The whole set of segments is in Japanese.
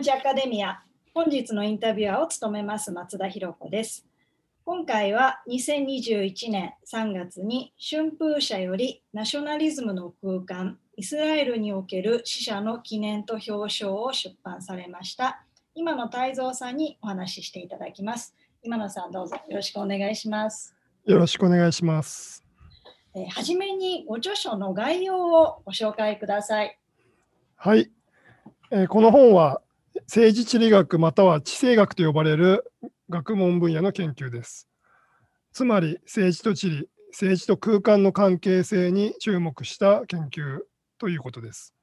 ジアカデミア本日のインタビュアーを務めます松田博子です今回は2021年3月に春風社よりナショナリズムの空間イスラエルにおける死者の記念と表彰を出版されました今野泰造さんにお話ししていただきます今野さんどうぞよろしくお願いしますよろしくお願いしますえはじめにご著書の概要をご紹介くださいはい、え、この本は政治地理学または地政学と呼ばれる学問分野の研究です。つまり政治と地理、政治と空間の関係性に注目した研究ということです。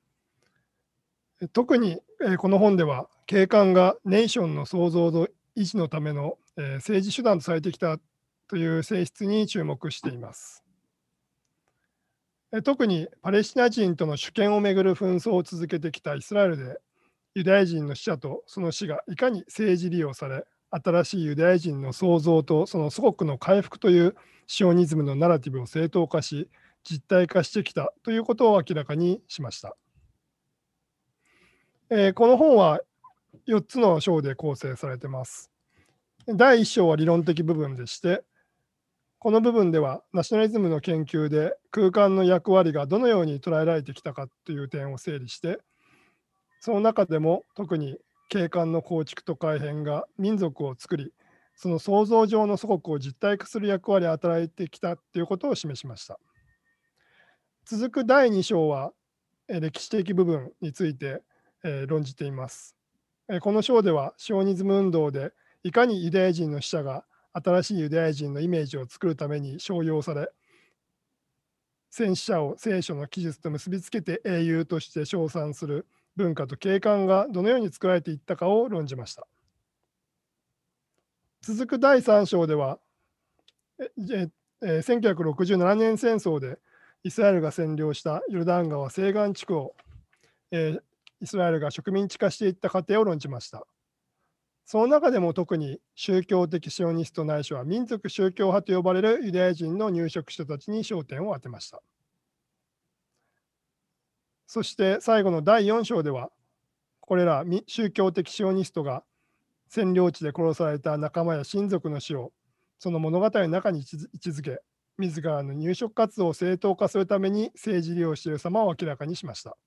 特にこの本では景観がネーションの創造の維持のための政治手段とされてきたという性質に注目しています。特にパレスチナ人との主権をめぐる紛争を続けてきたイスラエルでユダヤ人の死者とその死がいかに政治利用され新しいユダヤ人の創造とその祖国の回復というシオニズムのナラティブを正当化し実体化してきたということを明らかにしました。えー、この本は4つの章で構成されています。第1章は理論的部分でして、この部分ではナショナリズムの研究で空間の役割がどのように捉えられてきたかという点を整理して、その中でも特に景観の構築と改変が民族を作り、その創造上の祖国を実体化する役割を与えてきたということを示しました。続く第2章は、歴史的部分について論じています。この章では、シオニズム運動でいかにユダヤ人の死者が新しいユダヤ人のイメージを作るために商用され、戦死者を聖書の記述と結びつけて英雄として称賛する文化と景観がどのように作られていったかを論じました。続く第3章では、ええ1967年戦争でイスラエルが占領したヨルダン川西岸地区を、えイスラエルが植民地化していった過程を論じました。その中でも特に宗教的シオニストないしは民族宗教派と呼ばれるユダヤ人の入植者たちに焦点を当てました。そして最後の第4章では、これら宗教的シオニストが占領地で殺された仲間や親族の死をその物語の中に位置づけ、自らの入植活動を正当化するために政治利用している様を明らかにしました。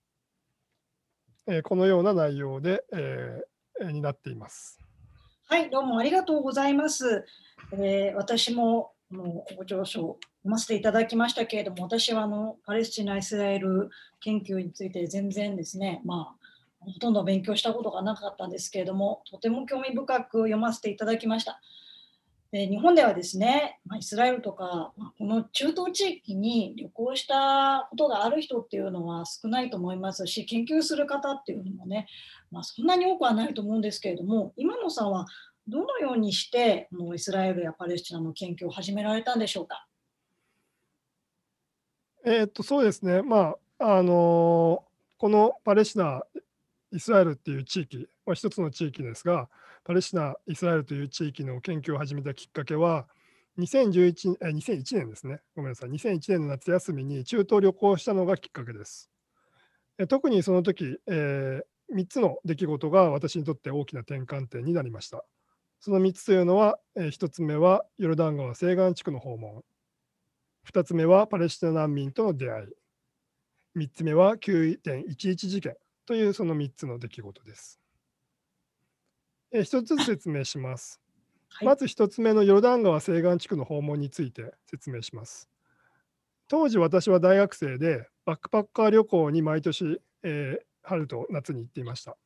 えー、このような内容で、えー、になっています。はい、どうもありがとうございます。えー、私ものご上昇読ませていただきましたけれども、私はあのパレスチナ・イスラエル研究について全然ですね、まあ、ほとんど勉強したことがなかったんですけれども、とても興味深く読ませていただきました。で日本ではですね、ま、イスラエルとか、ま、この中東地域に旅行したことがある人っていうのは少ないと思いますし、研究する方っていうのもね、まあ、そんなに多くはないと思うんですけれども、今野さんはどのようにしてもうイスラエルやパレスチナの研究を始められたんでしょうか？えー、っとそうですね、まああのこのパレスチナ、イスラエルっていう地域は一つの地域ですが、パレスチナ、イスラエルという地域の研究を始めたきっかけは、2011え2001年ですね、ごめんなさい、2001年の夏休みに中東旅行したのがきっかけです。え特にその時、えー、3つの出来事が私にとって大きな転換点になりました。その3つというのは、えー、1つ目はヨルダン川西岸地区の訪問、2つ目はパレスチナ難民との出会い、3つ目は9.11事件というその3つの出来事です。えー、1つずつ説明します。はい、まず1つ目のヨルダン川西岸地区の訪問について説明します。当時私は大学生でバックパッカー旅行に毎年、えー、春と夏に行っていました。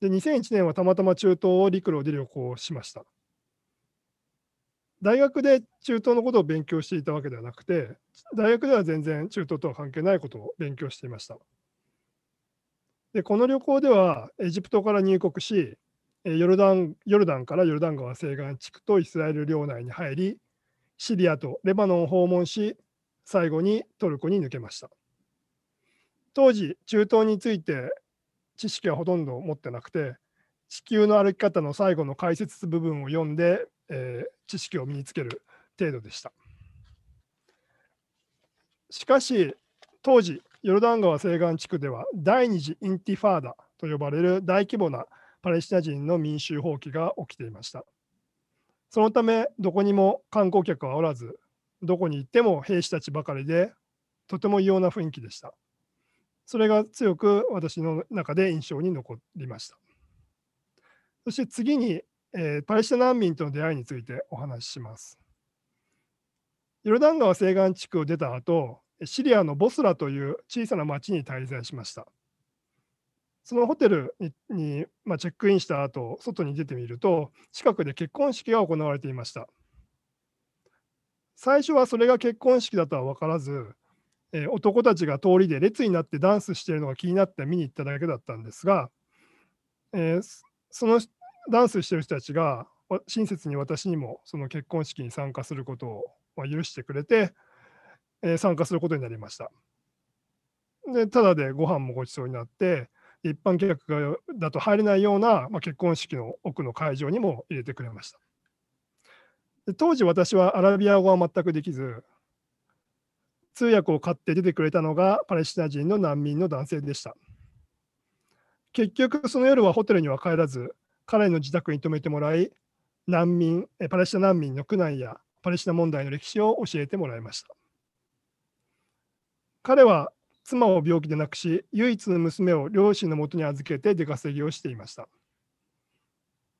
で、2001年はたまたま中東を陸路で旅行しました。大学で中東のことを勉強していたわけではなくて、大学では全然中東とは関係ないことを勉強していました。で、この旅行ではエジプトから入国し、ヨルダンヨルダンからヨルダン川西岸地区とイスラエル領内に入り、シリアとレバノンを訪問し、最後にトルコに抜けました。当時、中東について知識はほとんど持ってなくて、地球の歩き方の最後の解説部分を読んで、えー、知識を身につける程度でした。しかし、当時、ヨルダン川西岸地区では第二次インティファーダと呼ばれる大規模なパレスチナ人の民衆放棄が起きていました。そのため、どこにも観光客はおらず、どこに行っても兵士たちばかりで、とても異様な雰囲気でした。それが強く私の中で印象に残りました。そして次に、えー、パレスチナ難民との出会いについてお話しします。ヨルダン川西岸地区を出た後、シリアのボスラという小さな町に滞在しました。そのホテルにに、まあ、チェックインした後、外に出てみると、近くで結婚式が行われていました。最初はそれが結婚式だとは分からず、えー、男たちが通りで列になってダンスしてるのが気になって見に行っただけだったんですが、えー、そのダンスしてる人たちが親切に私にもその結婚式に参加することを許してくれて、えー、参加することになりました。で、ただでご飯もごちそうになって、一般客だと入れないような、まあ、結婚式の奥の会場にも入れてくれました。当時私はアラビア語は全くできず、通訳を買って出てくれたのがパレスチナ人の難民の男性でした。結局その夜はホテルには帰らず、彼の自宅に泊めてもらい、難民、パレスチナ難民の苦難やパレスチナ問題の歴史を教えてもらいました。彼は妻を病気で亡くし、唯一の娘を両親のもとに預けて出稼ぎをしていました。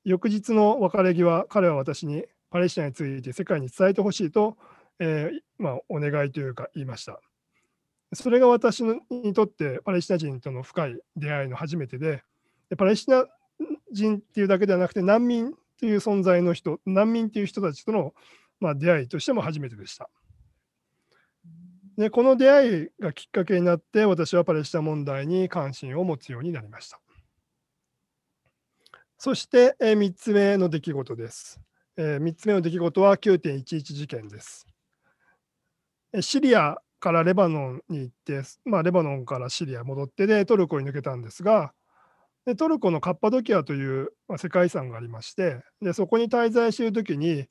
翌日の別れ際、彼は私にパレスチナについて世界に伝えてほしいと、えー、まあ、お願いというか言いました。それが私にとってパレスチナ人との深い出会いの初めてで、でパレスチナ人っていうだけではなくて難民という存在の人、難民という人たちとの、まあ、出会いとしても初めてでした。でこの出会いがきっかけになって私はパレスチナ問題に関心を持つようになりました。そして、えー、3つ目の出来事です。えー、3つ目の出来事は9.11事件です。シリアからレバノンに行って、まあ、レバノンからシリア戻ってでトルコに抜けたんですが、でトルコのカッパドキアという、まあ、世界遺産がありましてで、そこに滞在しているときに、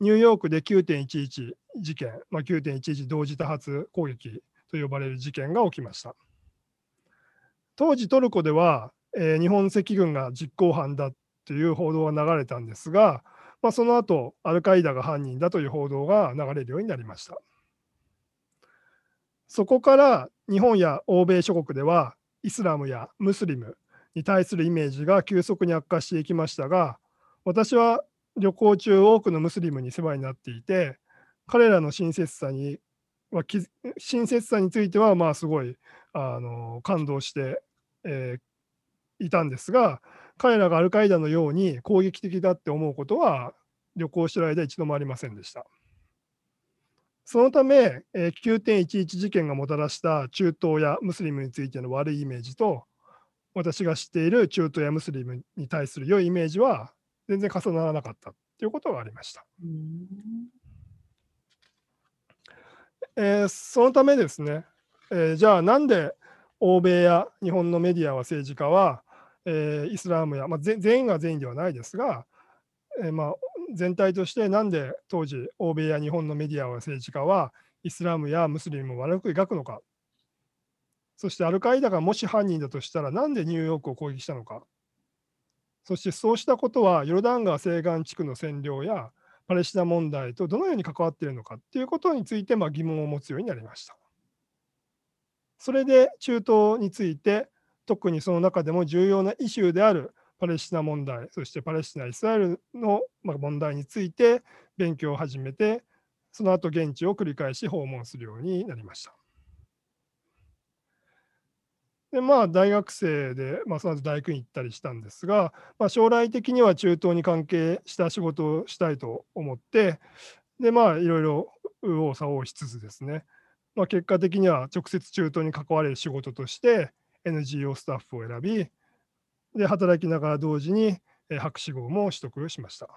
ニューヨークで9.11事件、まあ、9.11同時多発攻撃と呼ばれる事件が起きました。当時トルコでは、えー、日本赤軍が実行犯だという報道が流れたんですが、まあ、その後アルカイダが犯人だという報道が流れるようになりました。そこから日本や欧米諸国ではイスラムやムスリムに対するイメージが急速に悪化していきましたが私は旅行中多くのムスリムに世話になっていて彼らの親切さに親切さについてはまあすごいあの感動して、えー、いたんですが彼らがアルカイダのように攻撃的だって思うことは旅行してる間一度もありませんでした。そのため、えー、9.11事件がもたらした中東やムスリムについての悪いイメージと私が知っている中東やムスリムに対する良いイメージは全然重ならなかったということがありました。えー、そのためですね、えー、じゃあなんで欧米や日本のメディアは政治家は、えー、イスラムや、まあ、全員が全員ではないですが、えー、まあ、全体としてなんで当時欧米や日本のメディアは政治家はイスラムやムスリムを悪く描くのかそしてアルカイダがもし犯人だとしたらなんでニューヨークを攻撃したのかそしてそうしたことはヨルダン川西岸地区の占領やパレスチナ問題とどのように関わっているのかということについてま疑問を持つようになりました。それで中東について特にその中でも重要なイシューであるパレスチナ問題、そしてパレスチナ・イスラエルの問題について勉強を始めて、その後現地を繰り返し訪問するようになりました。でまあ、大学生で、まあ、その後大学に行ったりしたんですが、まあ、将来的には中東に関係した仕事をしたいと思って、でまあ、いろいろ右往左往しつつですね、まあ、結果的には直接中東に関われる仕事として NGO スタッフを選び、で働きながら同時に博士号も取得しました。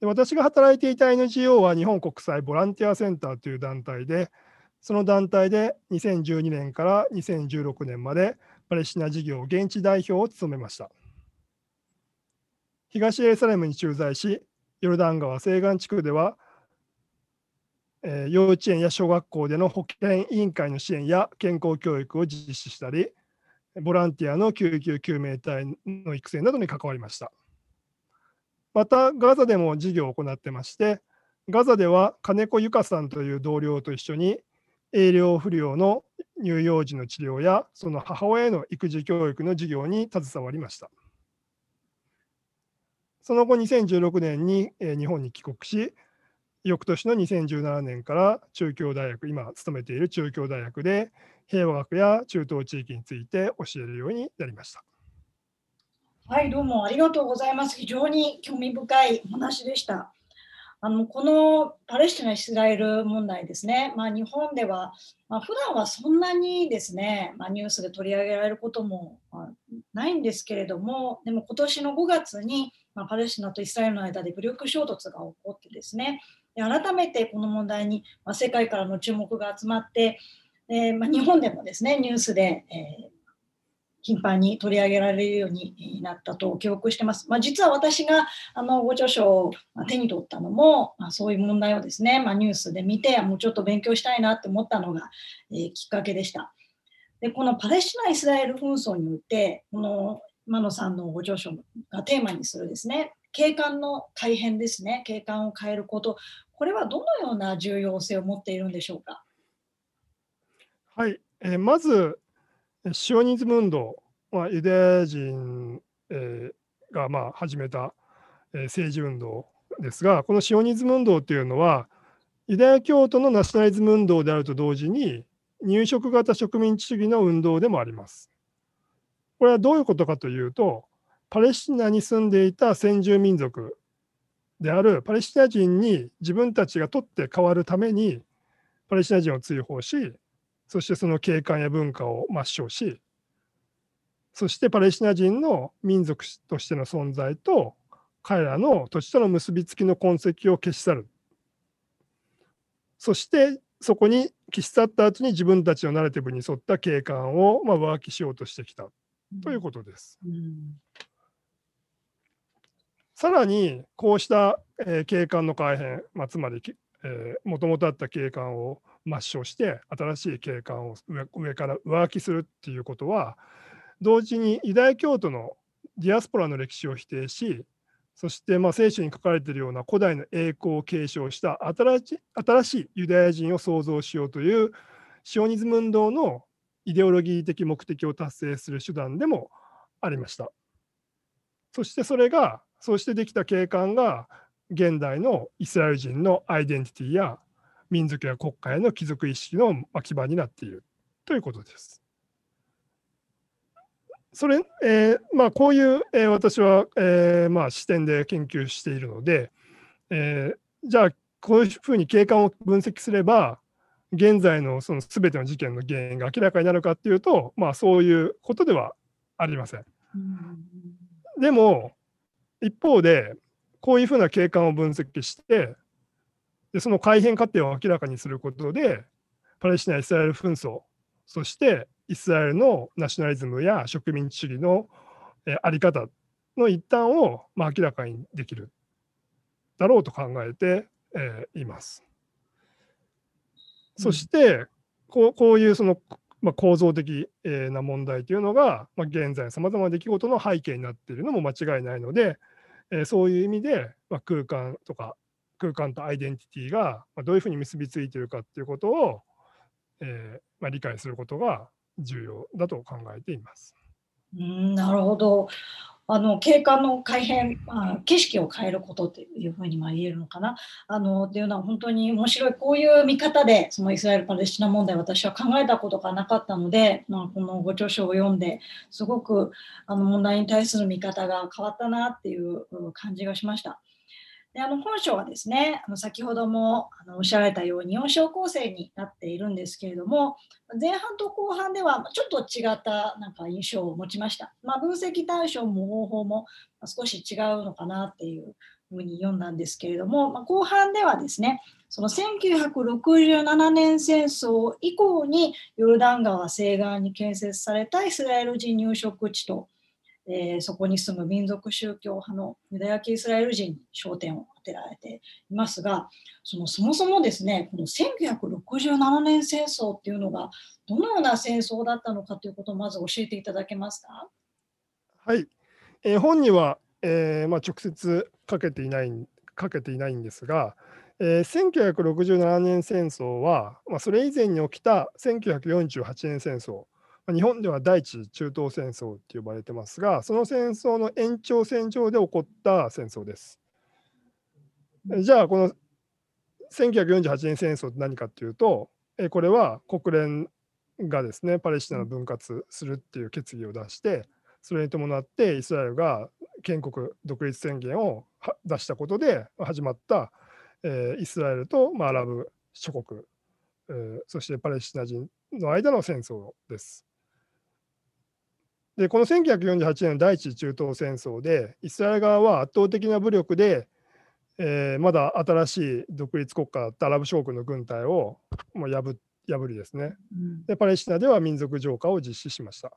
で私が働いていた NGO は日本国際ボランティアセンターという団体で、その団体で2012年から2016年までパレスチナ事業現地代表を務めました。東エルサレムに駐在し、ヨルダン川西岸地区では、えー、幼稚園や小学校での保健委員会の支援や健康教育を実施したり、ボランティアの救急救命隊の育成などに関わりました。また、ガザでも事業を行ってまして、ガザでは金子由香さんという同僚と一緒に、栄養不良の乳幼児の治療や、その母親への育児教育の事業に携わりました。その後、2016年に日本に帰国し、翌年の2017年から中京大学、今勤めている中京大学で平和学や中東地域について教えるようになりました。はい、どうもありがとうございます。非常に興味深いお話でした。あのこのパレスチナ・イスラエル問題ですね、まあ、日本では、まあ、普段はそんなにですね、まあ、ニュースで取り上げられることも、ないんですけれども、でも今年の5月に、まあ、パレスチナとイスラエルの間で武力衝突が起こってですね、で改めてこの問題に、ま、世界からの注目が集まって、えー、まあ、日本でもですね、ニュースで、えー頻繁に取り上げられるようになったと記憶してます。まあ、実は私があのご著書を手に取ったのも、まあ、そういう問題をですね、まあ、ニュースで見て、もうちょっと勉強したいなって思ったのが、えー、きっかけでした。で、このパレスチナ・イスラエル紛争において、この今野さんのご著書がテーマにするですね、景観の改変ですね、景観を変えること、これはどのような重要性を持っているんでしょうか？はい、えー、まずシオニズム運動、まあ、ユダヤ人、えー、がまあ始めた、え、政治運動ですが、このシオニズム運動というのは、ユダヤ教徒のナショナリズム運動であると同時に、入植型植民地主義の運動でもあります。これはどういうことかというと、パレスチナに住んでいた先住民族であるパレスチナ人に自分たちが取って代わるために、パレスチナ人を追放し、そしてその景観や文化を抹消し、そしてパレスチナ人の民族としての存在と彼らの土地との結びつきの痕跡を消し去る。そしてそこに消し去った後に自分たちのナラティブに沿った景観をまあ上書きしようとしてきたということです。うん、さらにこうした、えー、景観の改変、まあ、つまりもともとあった景観を抹消して新しい景観を上から上書きするっていうことは同時にユダヤ教徒のディアスポラの歴史を否定しそしてまあ聖書に書かれているような古代の栄光を継承した新し新しいユダヤ人を創造しようというシオニズム運動のイデオロギー的目的を達成する手段でもありました。そしてそれがそうしてできた景観が現代のイスラエル人のアイデンティティや民族や国家への帰属意識の基盤になっているということです。それ、えー、まあ、こういう、えー、私は、えー、まあ、視点で研究しているので、えじゃあ、こういうふうに景観を分析すれば、現在のその全ての事件の原因が明らかになるかっていうと、まあ、そういうことではありません。でも、一方で、こういうふうな景観を分析して、でその改変過程を明らかにすることで、パレスチナ・イスラエル紛争、そしてイスラエルのナショナリズムや植民地主義の、えあり方の一端を、まあ、明らかにできるだろうと考えて、えー、います。そして、こうこういうその、まあ、構造的な問題というのが、まあ、現在さまざまな出来事の背景になっているのも間違いないので、え、そういう意味で、まあ、空間とか空間とアイデンティティがどういうふうに結びついているかっていうことを、えまあ、理解することが重要だと考えています。なるほど。あの景観の改変、まあ、景色を変えることっていうふうにま言えるのかなあのっていうのは本当に面白いこういう見方でそのイスラエル・パレスチナ問題私は考えたことがなかったので、まあ、このご著書を読んですごくあの問題に対する見方が変わったなっていう感じがしました。であの本書はですね、あの先ほどもあのおっしゃられたように4章構成になっているんですけれども、前半と後半ではちょっと違ったなんか印象を持ちました。まあ、分析対象も方法も少し違うのかなっていうふうに読んだんですけれども、まあ、後半ではですね、その1967年戦争以降にヨルダン川西岸に建設されたイスラエル人入植地とえー、そこに住む民族宗教派のユダヤ系イスラエル人に焦点を当てられていますが、そのそもそもですね、この1967年戦争っていうのが、どのような戦争だったのかということをまず教えていただけますか？はい、えー、本には、えーまあ、直接書けていない書けていないんですが、えー、1967年戦争は、まあ、それ以前に起きた1948年戦争、日本では第一次中東戦争って呼ばれてますが、その戦争の延長線上で起こった戦争です。じゃあ、この1948年戦争って何かっていうと、えこれは国連がですね、パレスチナの分割するっていう決議を出して、それに伴ってイスラエルが建国独立宣言を出したことで始まった、えー、イスラエルと、まあ、アラブ諸国、えー、そしてパレスチナ人の間の戦争です。でこの1948年の第一次中東戦争でイスラエル側は圧倒的な武力で、えー、まだ新しい独立国家だったアラブ諸国の軍隊をもう破破りですね、でパレスチナでは民族浄化を実施しました。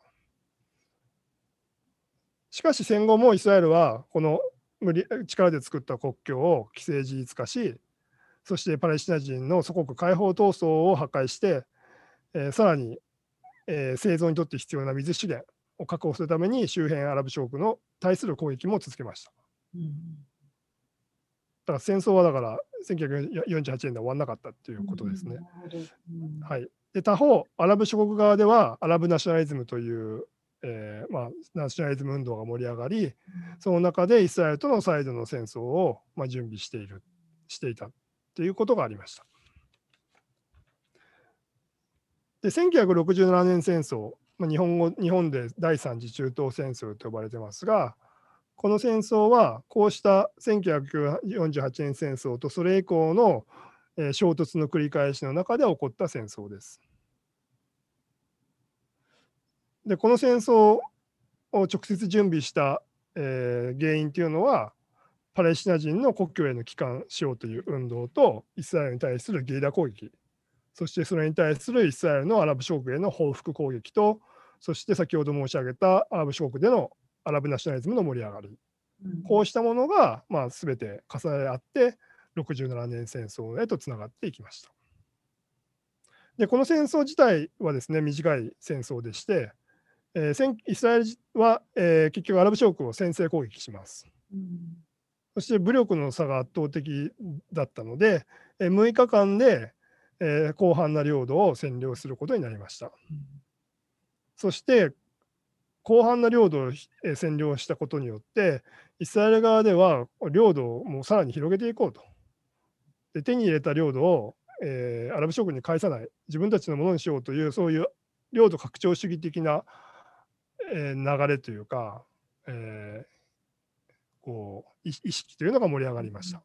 しかし戦後もイスラエルはこの無理力で作った国境を既成事実化し、そしてパレスチナ人の祖国解放闘争を破壊して、えー、さらに、えー、生存にとって必要な水資源を確保するために周辺アラブ諸国の対する攻撃も続けました。うん、だから戦争はだから1948年で終わらなかったっていうことですね。うん、はい、で他方、アラブ諸国側ではアラブナショナリズムというえーまあ、ナショナリズム運動が盛り上がり、その中でイスラエルとの再度の戦争を、まあ、準備しているしていたということがありました。で1967年戦争、まあ、日本語日本で第三次中東戦争と呼ばれてますが、この戦争はこうした1948年戦争とそれ以降の、衝突の繰り返しの中で起こった戦争です。でこの戦争を直接準備した、えー、原因というのはパレスチナ人の国境への帰還しようという運動とイスラエルに対するゲリラ攻撃そしてそれに対するイスラエルのアラブ諸国への報復攻撃とそして先ほど申し上げたアラブ諸国でのアラブナショナリズムの盛り上がり、うん、こうしたものが、まあ、全て重ね合って67年戦争へとつながっていきました。でこの戦争自体はですね短い戦争でしてえー、イスラエルは、えー、結局アラブ諸国を先制攻撃します。うん、そして武力の差が圧倒的だったので、えー、6日間で、えー、広範な領土を占領することになりました。うん、そして広範な領土を占領したことによってイスラエル側では領土をもうさらに広げていこうと。で手に入れた領土を、えー、アラブ諸国に返さない自分たちのものにしようというそういう領土拡張主義的なえー、流れというか、えー、こう意識というのが盛り上がりました。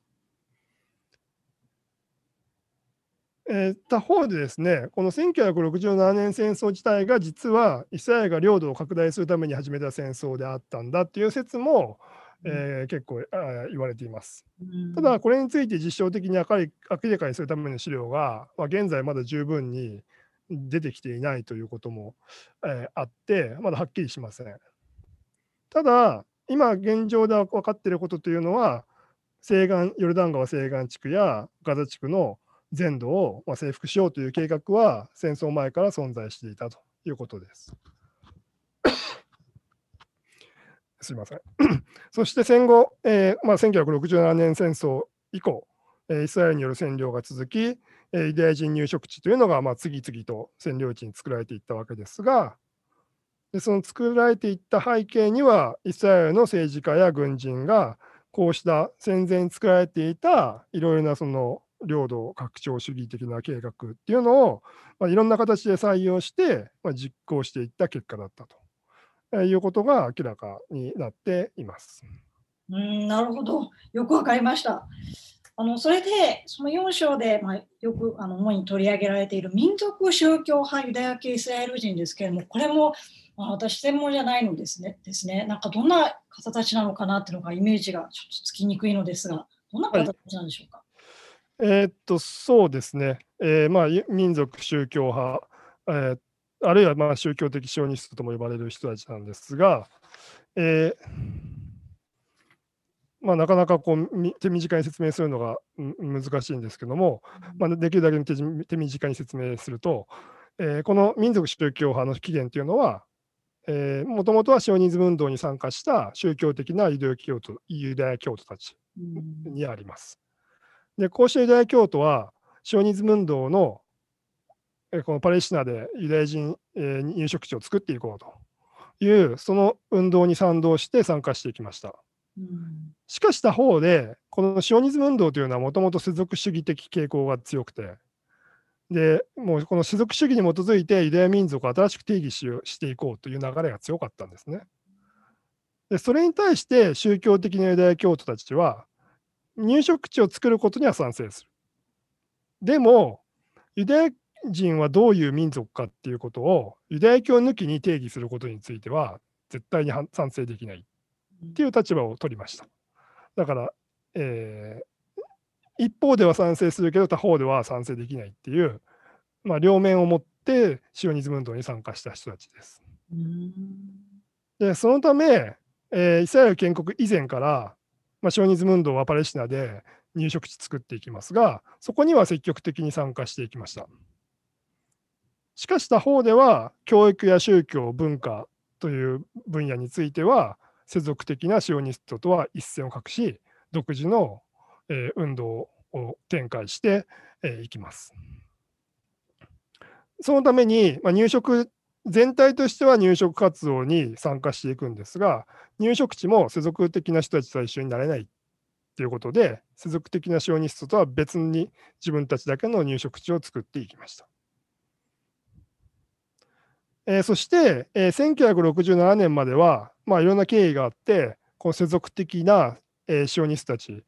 えー、他方でですね、この1967年戦争自体が実はイスラエルが領土を拡大するために始めた戦争であったんだっていう説も、えー、結構あ言われています。ただ、これについて実証的に明らかにするための資料が、まあ、現在まだ十分に出てきていないということも、えー、あって、まだはっきりしません。ただ、今現状で分かっていることというのは、西岸ヨルダン川西岸地区やガザ地区の全土を、まあ、征服しようという計画は戦争前から存在していたということです。すみません。そして戦後、えーまあ、1967年戦争以降、イスラエルによる占領が続き、ユダヤ人入植地というのがまあ次々と占領地に作られていったわけですが、でその作られていった背景には、イスラエルの政治家や軍人が、こうした戦前に作られていたいろいろなその領土拡張主義的な計画っていうのを、まあ、いろんな形で採用して、まあ、実行していった結果だったということが明らかになっています。うんなるほど、よくわかりました。あのそれで、その4章で、まあ、よくあの主に取り上げられている民族宗教派ユダヤ系イスラエル人ですけれども、これも、まあ、私、専門じゃないのですねですね。なんかどんな方たちなのかなっていうのがイメージがちょっとつきにくいのですが、どんな方たちなんでしょうか？はい、えー、っと、そうですね。えー、まあ、民族宗教派、えー、あるいはまあ宗教的シオニストとも呼ばれる人たちなんですが、えーまあ、なかなかこう手短に説明するのが難しいんですけども、まあ、できるだけ手短に説明すると、えー、この民族宗教派の起源というのは、もともとはシオニズム運動に参加した宗教的なユダヤ教徒ユダヤ教徒たちにあります。でこうしたユダヤ教徒はシオニズム運動のこのパレスチナでユダヤ人、え入植地を作っていこうというその運動に賛同して参加していきました。しかし他方でこのシオニズム運動というのはもともと世俗主義的傾向が強くてでもうこの世俗主義に基づいてユダヤ民族を新しく定義ししていこうという流れが強かったんですね。でそれに対して宗教的なユダヤ教徒たちは入植地を作ることには賛成する。でもユダヤ人はどういう民族かっていうことをユダヤ教抜きに定義することについては絶対に賛成できないっていう立場を取りました。だから、えー、一方では賛成するけど他方では賛成できないっていう、まあ、両面を持ってシオニズム運動に参加した人たちです。でそのため、えー、イスラエル建国以前から、まあ、シオニズム運動はパレスチナで入植地作っていきますがそこには積極的に参加していきました。しかし他方では教育や宗教文化という分野については世俗的なシオニストとは一線を画し独自の、えー、運動を展開してい、えー、きます。そのために、まあ、入植全体としては入植活動に参加していくんですが入植地も世俗的な人たちとは一緒になれないということで世俗的なシオニストとは別に自分たちだけの入植地を作っていきました。えー、そして、えー、1967年までは、まあ、いろんな経緯があって、この世俗的な、えー、シオニストたち、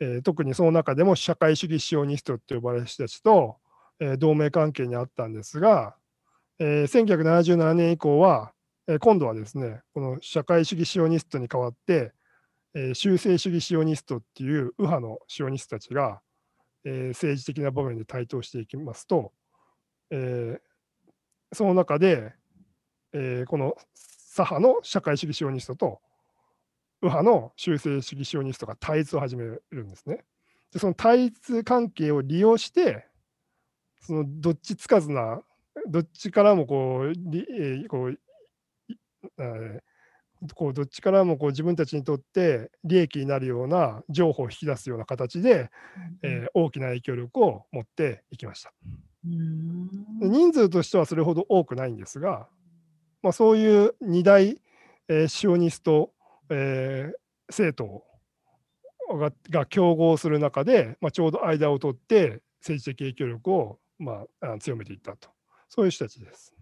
えー、特にその中でも社会主義シオニストと呼ばれる人たちと、えー、同盟関係にあったんですが、えー、1977年以降は、えー、今度はですね、この社会主義シオニストに代わって、えー、修正主義シオニストっていう右派のシオニストたちが、えー、政治的な場面で台頭していきますと、えー、その中で、えー、この左派の社会主義シオニストと右派の修正主義シオニストが対立を始めるんですね。でその対立関係を利用してそのどっちつかずなどっちからもこうえー、こうえー、こうどっちからもこう自分たちにとって利益になるような情報を引き出すような形で、えー、大きな影響力を持っていきました。人数としてはそれほど多くないんですが、まあ、そういう二大、えー、シオニスト、えー、政党がが競合する中で、まあ、ちょうど間を取って政治的影響力を、まあ、強めていったとそういう人たちです。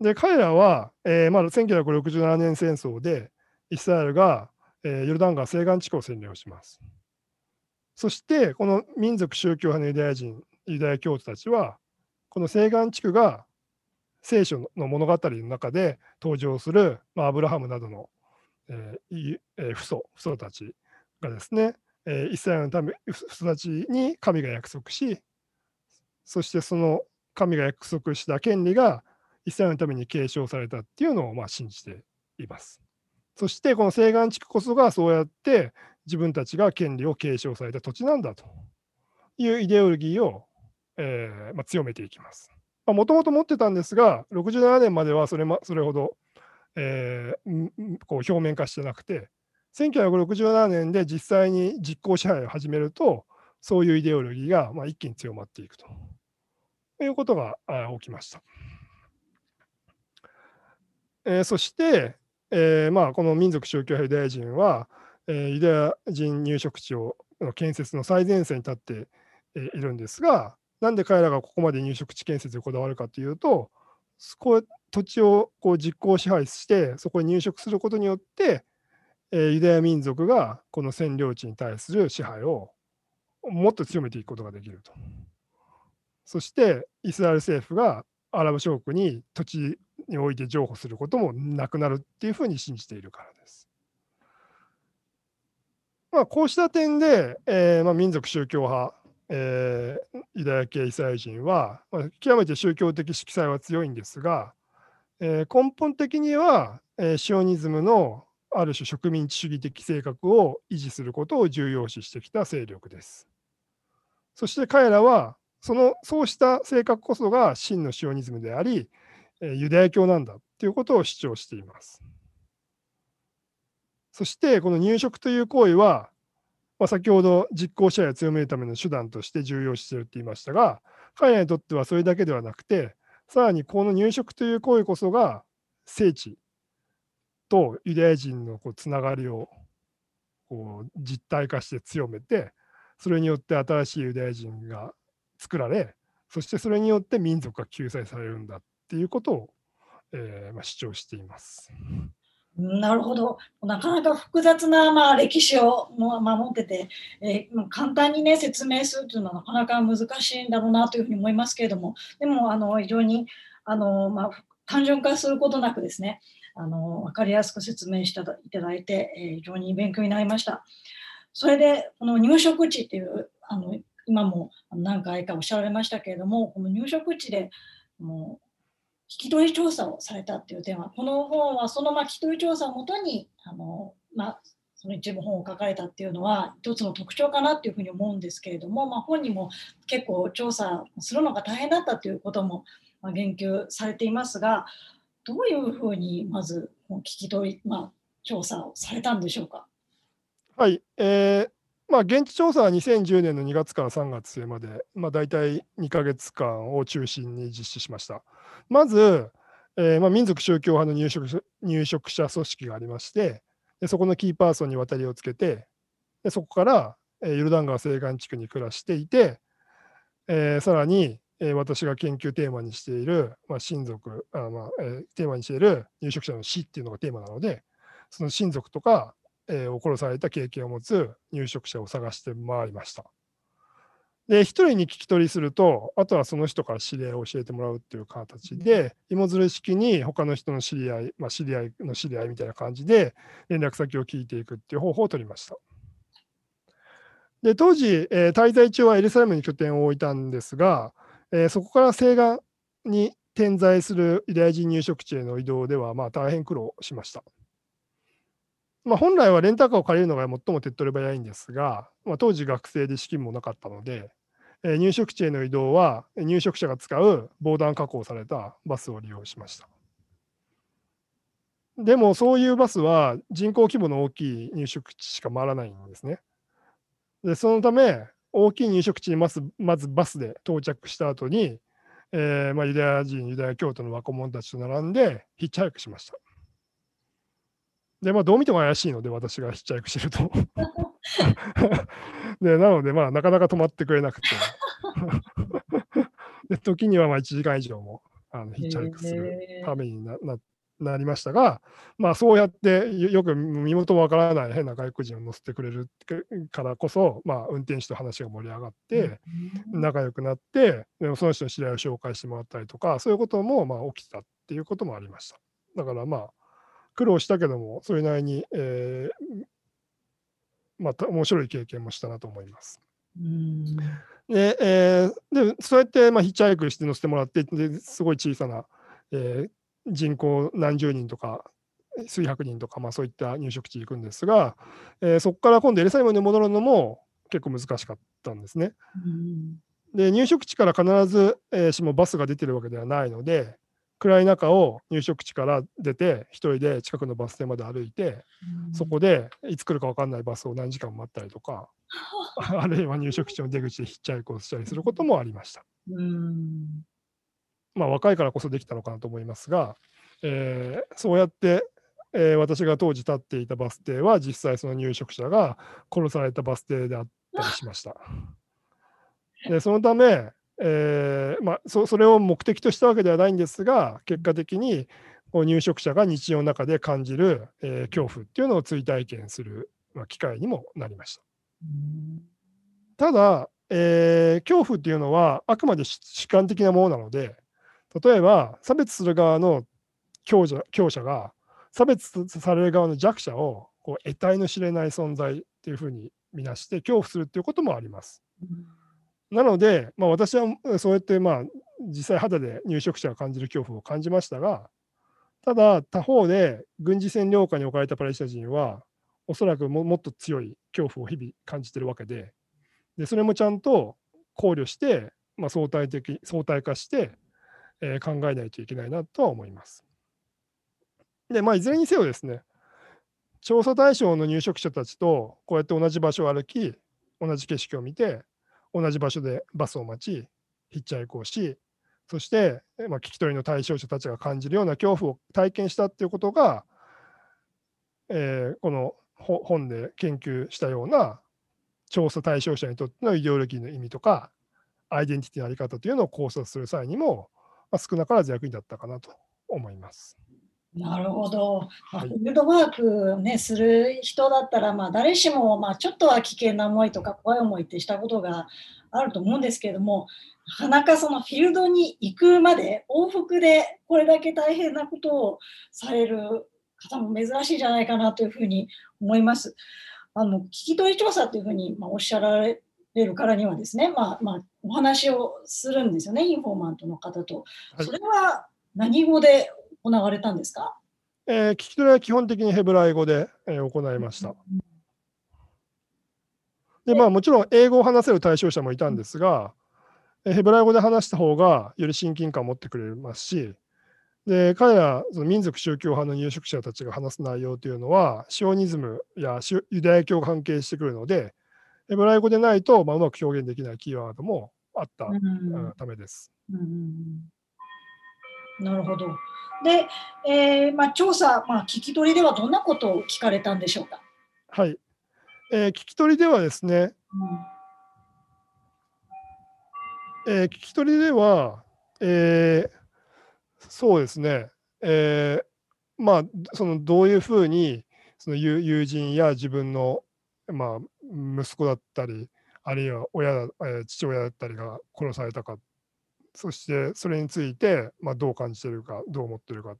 で彼らは、えーまだ1967年戦争でイスラエルが、えー、ヨルダン川西岸地区を占領します。そしてこの民族宗教派のユダヤ人ユダヤ教徒たちはこの西岸地区が聖書の物語の中で登場する、まあ、アブラハムなどの、えーえー、父祖父祖たちがですね、えー、イスラエルのため父祖たちに神が約束しそしてその神が約束した権利がイスラエルのために継承されたっていうのをまあ信じています。そしてこの西岸地区こそがそうやって自分たちが権利を継承された土地なんだというイデオロギーを、えーまあ、強めていきます。もともと持ってたんですが、67年まではそれ,、ま、それほど、えー、こう表面化してなくて、1967年で実際に実効支配を始めると、そういうイデオロギーがまあ一気に強まっていくとということが起きました。えー、そして、えーまあ、この民族宗教派ユダヤ人は、えー、ユダヤ人入植地をの建設の最前線に立っているんですが、なんで彼らがここまで入植地建設にこだわるかというと、そこ土地をこう実効支配して、そこに入植することによって、え、ユダヤ民族がこの占領地に対する支配をもっと強めていくことができると。そして、イスラエル政府がアラブ諸国に土地において譲歩することもなくなるっていうふうに信じているからです。まあ、こうした点で、えーまあ、民族宗教派えー、ユダヤ系イスラエル人は、まあ、極めて宗教的色彩は強いんですが、えー、根本的には、えー、シオニズムのある種植民地主義的性格を維持することを重要視してきた勢力です。そして彼らはそのそうした性格こそが真のシオニズムであり、ユダヤ教なんだということを主張しています。そしてこの入植という行為は、まあ、先ほど実効支配を強めるための手段として重要視していると言いましたが、彼らにとってはそれだけではなくて、さらにこの入植という行為こそが聖地とユダヤ人のこうつながりをこう実体化して強めて、それによって新しいユダヤ人が作られ、そしてそれによって民族が救済されるんだっていうことを、えーまあ、主張しています。なるほど。なかなか複雑な、まあ、歴史を守ってて、えー、簡単にね、説明するというのはなかなか難しいんだろうなというふうに思いますけれども、でも、あの、非常に、あの、まあ、単純化することなくですね、あの、わかりやすく説明していただいて、えー、非常に勉強になりました。それで、この入植地っていう、あの、今も何回かおっしゃられましたけれども、この入植地でもう聞き取り調査をされたっていう点は、この本はそのまあ聞き取り調査をもとに、あのまあ、その一部本を書かれたっていうのは一つの特徴かなっていうふうに思うんですけれども、まあ、本人も結構調査するのが大変だったということも言及されていますがどういうふうにまず聞き取り、まあ、調査をされたんでしょうか？はい、えーまあ、現地調査は2010年の2月から3月末まで、まあ、大体2か月間を中心に実施しました。まず、えーまあ、民族宗教派の入植入植者組織がありましてで、そこのキーパーソンに渡りをつけて、でそこから、えー、ヨルダン川西岸地区に暮らしていて、えー、さらに、えー、私が研究テーマにしている、まあ、親族あ、まあえー、テーマにしている入植者の死っていうのがテーマなので、その親族とかえー、を殺された経験を持つ入植者を探して回りました。で、一人に聞き取りすると、あとはその人から知り合いを教えてもらうっていう形で、芋づる式に他の人の知り合い、まあ、知り合いの知り合いみたいな感じで、連絡先を聞いていくっていう方法を取りました。で、当時、えー、滞在中はエルサレムに拠点を置いたんですが、えー、そこから西岸に点在するユダヤ人入植地への移動では、まあ、大変苦労しました。まあ、本来はレンタカーを借りるのが最も手っ取り早いんですが、まあ、当時学生で資金もなかったので、えー、入植地への移動は入植者が使う防弾加工されたバスを利用しました。でもそういうバスは人口規模の大きい入植地しか回らないんですね。でそのため大きい入植地にまずまずバスで到着した後に、えーまあ、ユダヤ人ユダヤ教徒の若者たちと並んでヒッチハイクしました。で、まあ、どう見ても怪しいので、私がヒッチハイクしてると。で、なので、まあ、なかなか止まってくれなくて。で、時にはまあ1時間以上もあのヒッチハイクするためになななりましたが、まあ、そうやってよく身元わからない変な外国人を乗せてくれるからこそ、まあ、運転手と話が盛り上がって、仲良くなって、でもその人の知り合いを紹介してもらったりとか、そういうこともまあ起きたっていうこともありました。だからまあ、苦労したけども、それなりに、えー、また面白い経験もしたなと思います。うんでえー、でそうやって、まあ、ヒッチハイクして乗せてもらってですごい小さな、えー、人口何十人とか数百人とか、まあ、そういった入植地に行くんですが、えー、そこから今度エルサレムに戻るのも結構難しかったんですね。で入植地から必ず、えー、しもバスが出てるわけではないので、暗い中を入植地から出て、一人で近くのバス停まで歩いて、うん、そこでいつ来るか分かんないバスを何時間待ったりとか、あるいは入植地の出口でヒッチハイクをしたりすることもありました。うん、まあ、若いからこそできたのかなと思いますが、えー、そうやって、えー、私が当時立っていたバス停は実際その入植者が殺されたバス停であったりしました。でそのため、えーまあ、そそれを目的としたわけではないんですが結果的に入植者が日常の中で感じる、えー、恐怖っていうのを追体験する、まあ、機会にもなりました。ただ、えー、恐怖っていうのはあくまで主観的なものなので例えば差別する側の強者強者が差別される側の弱者をこう得体の知れない存在っていうふうに見なして恐怖するっていうこともあります。なので、まあ、私はそうやってまあ実際肌で入植者が感じる恐怖を感じましたが、ただ、他方で軍事占領下に置かれたパレスチナ人は、おそらくももっと強い恐怖を日々感じているわけで、でそれもちゃんと考慮して、まあ、相対的相対化して、えー、考えないといけないなとは思います。で、まあ、いずれにせよですね、調査対象の入植者たちとこうやって同じ場所を歩き、同じ景色を見て、同じ場所でバスを待ち、ヒッチハイクをし、そして、まあ、聞き取りの対象者たちが感じるような恐怖を体験したっていうことが、えー、この本で研究したような調査対象者にとってのイデオロギーの意味とか、アイデンティティのあり方というのを考察する際にも、まあ、少なからず役に立ったかなと思います。なるほど。まあ、フィールドワーク、ね、する人だったら、まあ、誰しも、まあ、ちょっとは危険な思いとか怖い思いってしたことがあると思うんですけれども、なかなかそのフィールドに行くまで往復でこれだけ大変なことをされる方も珍しいんじゃないかなというふうに思います。あの聞き取り調査というふうに、まあ、おっしゃられるからにはですね、まあまあ、お話をするんですよね、インフォーマントの方と。それは何語で行われたんですか、えー、聞き取りは基本的にヘブライ語で、えー、行いました。でまあ、もちろん英語を話せる対象者もいたんですが、ヘブライ語で話した方がより親近感を持ってくれますし、で彼らその民族宗教派の入植者たちが話す内容というのは、シオニズムやユダヤ教が関係してくるので、ヘブライ語でないと、まあ、うまく表現できないキーワードもあった、ためです。うんうん、なるほど。で、えーまあ、調査、まあ、聞き取りではどんなことを聞かれたんでしょうか？はい、えー、聞き取りではですね、うん、えー、聞き取りでは、えー、そうですね、えー、まあ、そのどういうふうにその友人や自分の、まあ、息子だったり、あるいは親、えー、父親だったりが殺されたかそしてそれについて、まあ、どう感じてるか、どう思ってるか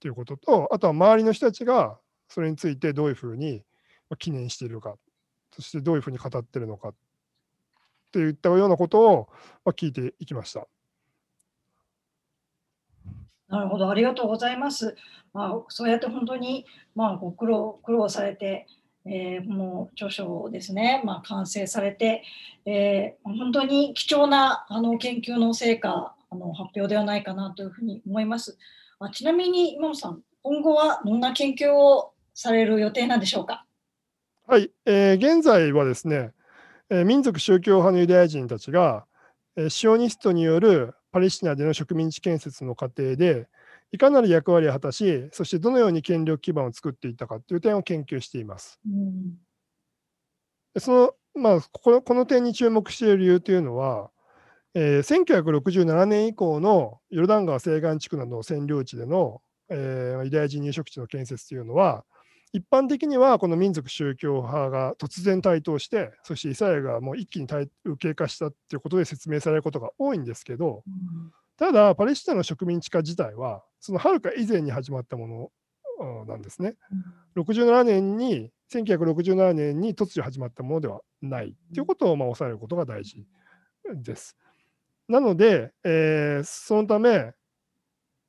ということと、あとは周りの人たちがそれについてどういうふうに記念しているか、そしてどういうふうに語ってるのかといったようなことを聞いていきました。なるほど、ありがとうございます。まあ、そうやって本当に、まあ、ご苦労苦労されて、えー、この著書をですね、まあ、完成されて、えー、本当に貴重なあの研究の成果あの発表ではないかなというふうに思います。あちなみに今野さん、今後はどんな研究をされる予定なんでしょうか？はい、えー、現在はですね、えー、民族宗教派のユダヤ人たちが、えー、シオニストによるパレスチナでの植民地建設の過程で、いかなる役割を果たし、そしてどのように権力基盤を作っていったかという点を研究しています。うん、そのまあ、このこの点に注目している理由というのは、えー、1967年以降のヨルダン川西岸地区などの占領地での、えー、ユダヤ人入植地の建設というのは、一般的にはこの民族宗教派が突然台頭して、そしてイスラエルがもう一気に右傾化したということで説明されることが多いんですけど、うんただ、パレスチナの植民地化自体は、そのはるか以前に始まったものなんですね。67年に、1967年に突如始まったものではないということをまあ抑えることが大事です。なので、えー、そのため、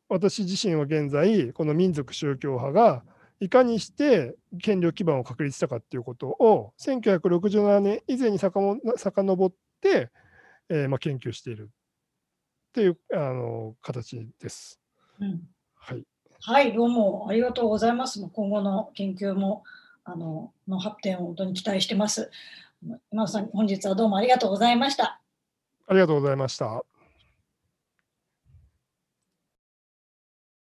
私自身は現在、この民族宗教派がいかにして権力基盤を確立したかということを、1967年以前に遡って、えーまあ、研究しているっていうあの形です。うん、はい。はい、どうもありがとうございます。今後の研究もあのの発展を本当に期待してます。今さん、本日はどうもありがとうございました。ありがとうございました。